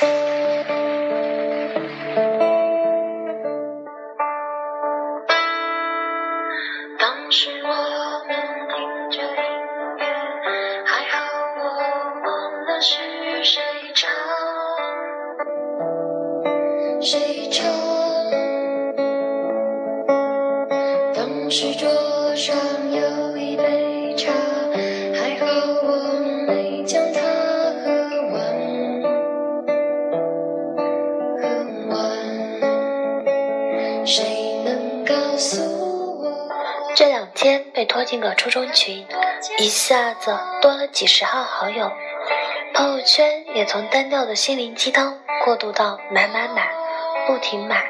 当谁能告诉我？这两天被拖进个初中群，一下子多了几十号好友，朋友圈也从单调的心灵鸡汤过渡到买买买，不停买。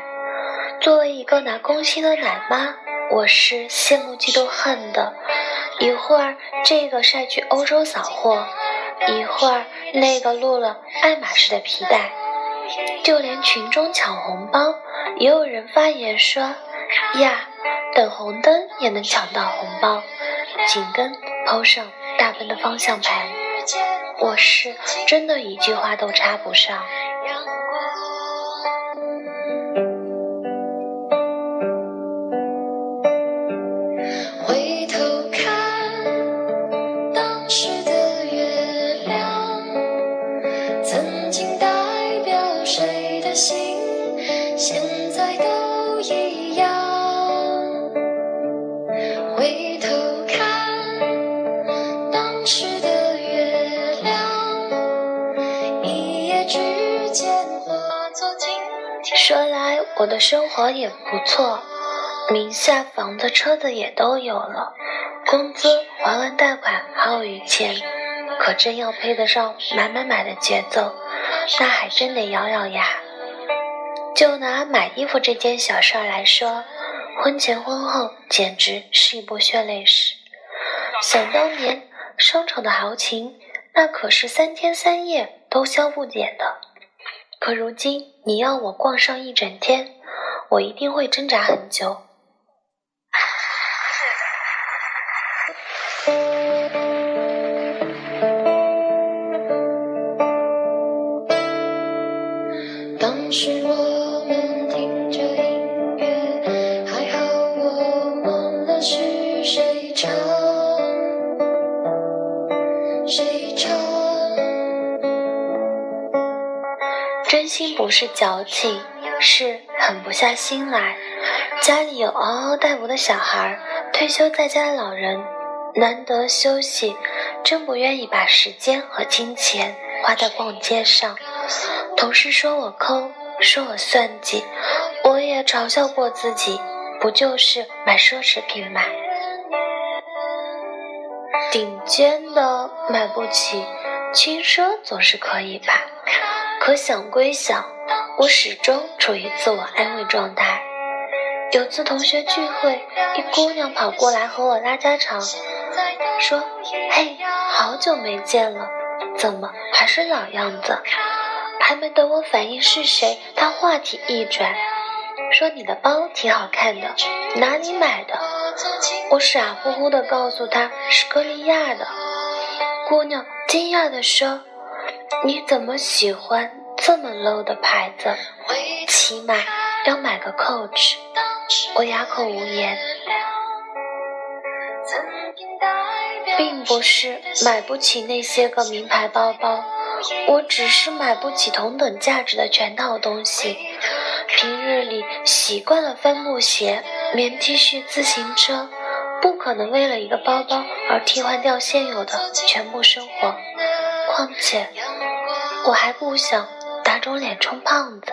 作为一个拿工薪的奶妈，我是羡慕嫉妒恨的。一会儿这个晒去欧洲扫货，一会儿那个录了爱马仕的皮带，就连群中抢红包，也有人发言说呀。等红灯也能抢到红包，紧跟抛上大奔的方向盘，我是真的一句话都插不上。我的生活也不错，名下房子、车子也都有了，工资还完贷款还有余钱，可真要配得上买买买的节奏，那还真得咬咬牙。就拿买衣服这件小事儿来说。婚前婚后简直是一部血泪史。想当年商场的豪情，那可是三天三夜都消不减的。可如今你要我逛上一整天，我一定会挣扎很久。当时我不是矫情，是狠不下心来。家里有嗷嗷待哺的小孩，退休在家的老人，难得休息，真不愿意把时间和金钱花在逛街上。同事说我抠，说我算计，我也嘲笑过自己，不就是买奢侈品买，顶尖的买不起，轻奢总是可以吧？可想归想，我始终处于自我安慰状态。有次同学聚会，一姑娘跑过来和我拉家常，说：“嘿，好久没见了，怎么还是老样子？”还没等我反应是谁，她话题一转，说：“你的包挺好看的，哪里买的？”我傻乎乎的告诉她是歌利亚的。姑娘惊讶的说：“你怎么喜欢这么 low 的牌子？起码要买个 Coach。”我哑口无言，并不是买不起那些个名牌包包，我只是买不起同等价值的全套东西。平日里习惯了帆布鞋、棉 T 恤、自行车，不可能为了一个包包而替换掉现有的全部生活。况且，我还不想打肿脸充胖子。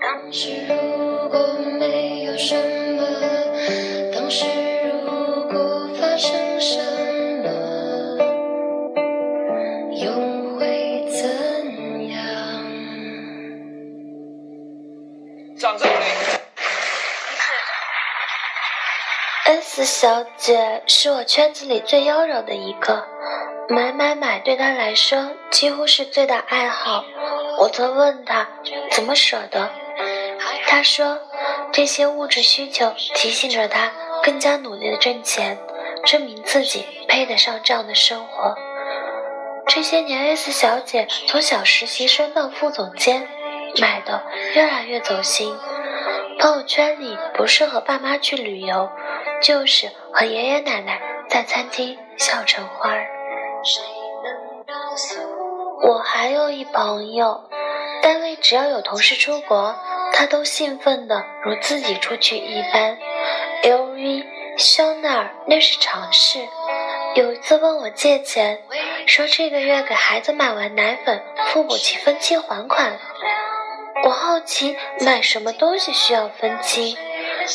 当时如果没有什么，当时如果发生什么，又会怎样？掌声鼓励。S 小姐是我圈子里最妖娆的一个，买买买对她来说几乎是最大爱好。我曾问她怎么舍得，她说这些物质需求提醒着她更加努力的挣钱，证明自己配得上这样的生活。这些年，S 小姐从小实习生到副总监，买的越来越走心。朋友圈里不是和爸妈去旅游，就是和爷爷奶奶在餐厅笑成花儿。我还有一朋友，单位只要有同事出国，他都兴奋的如自己出去一般。LV、香奈儿那是常事。有一次问我借钱，说这个月给孩子买完奶粉，付不起分期还款。我好奇买什么东西需要分期，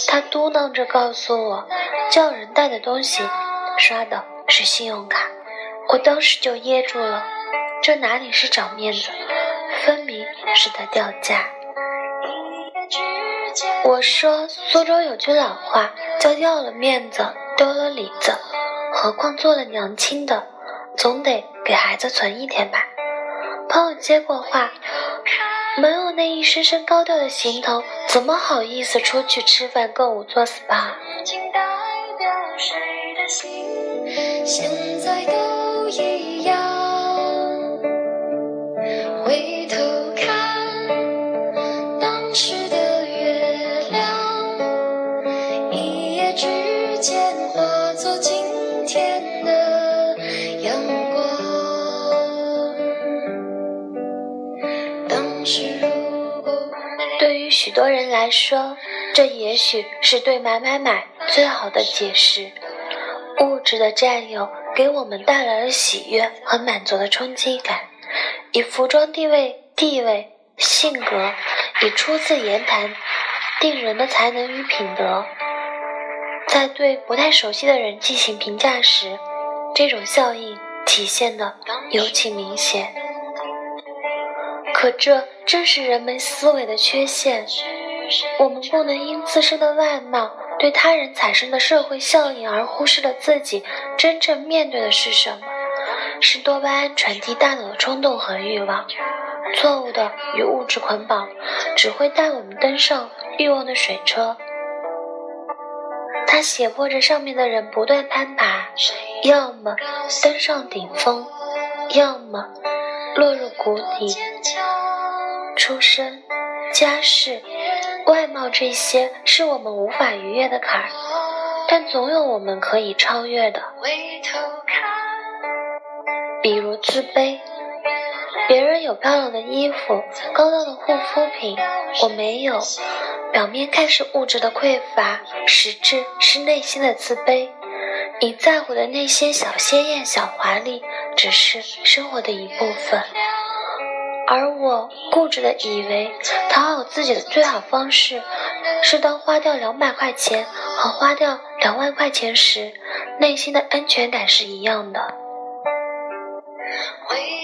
他嘟囔着告诉我，叫人带的东西刷的是信用卡。我当时就噎住了，这哪里是找面子，分明是在掉价。我说苏州有句老话叫要了面子丢了里子，何况做了娘亲的，总得给孩子存一点吧。朋友接过话。没有那一身身高调的行头，怎么好意思出去吃饭、购物、做 SPA？现在一样。回头看当时的月亮，一夜之间化作今天的阳光。对于许多人来说，这也许是对买买买最好的解释。物质的占有给我们带来了喜悦和满足的冲击感，以服装地位、地位、性格，以初次言谈定人的才能与品德，在对不太熟悉的人进行评价时，这种效应体现的尤其明显。可这正是人们思维的缺陷。我们不能因自身的外貌对他人产生的社会效应而忽视了自己真正面对的是什么？是多巴胺传递大脑的冲动和欲望。错误的与物质捆绑，只会带我们登上欲望的水车。它胁迫着上面的人不断攀爬，要么登上顶峰，要么。落入谷底，出身、家世、外貌这些是我们无法逾越的坎儿，但总有我们可以超越的。比如自卑，别人有漂亮的衣服、高档的护肤品，我没有。表面看是物质的匮乏，实质是内心的自卑。你在乎的那些小鲜艳、小华丽。只是生活的一部分，而我固执的以为讨好自己的最好方式，是当花掉两百块钱和花掉两万块钱时，内心的安全感是一样的。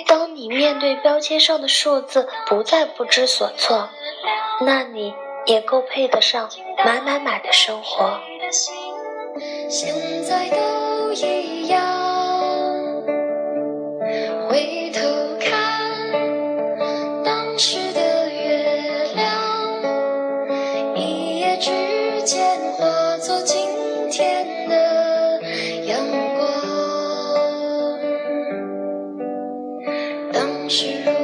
当你面对标签上的数字不再不知所措，那你也够配得上买买买的生活。现在都一样。是。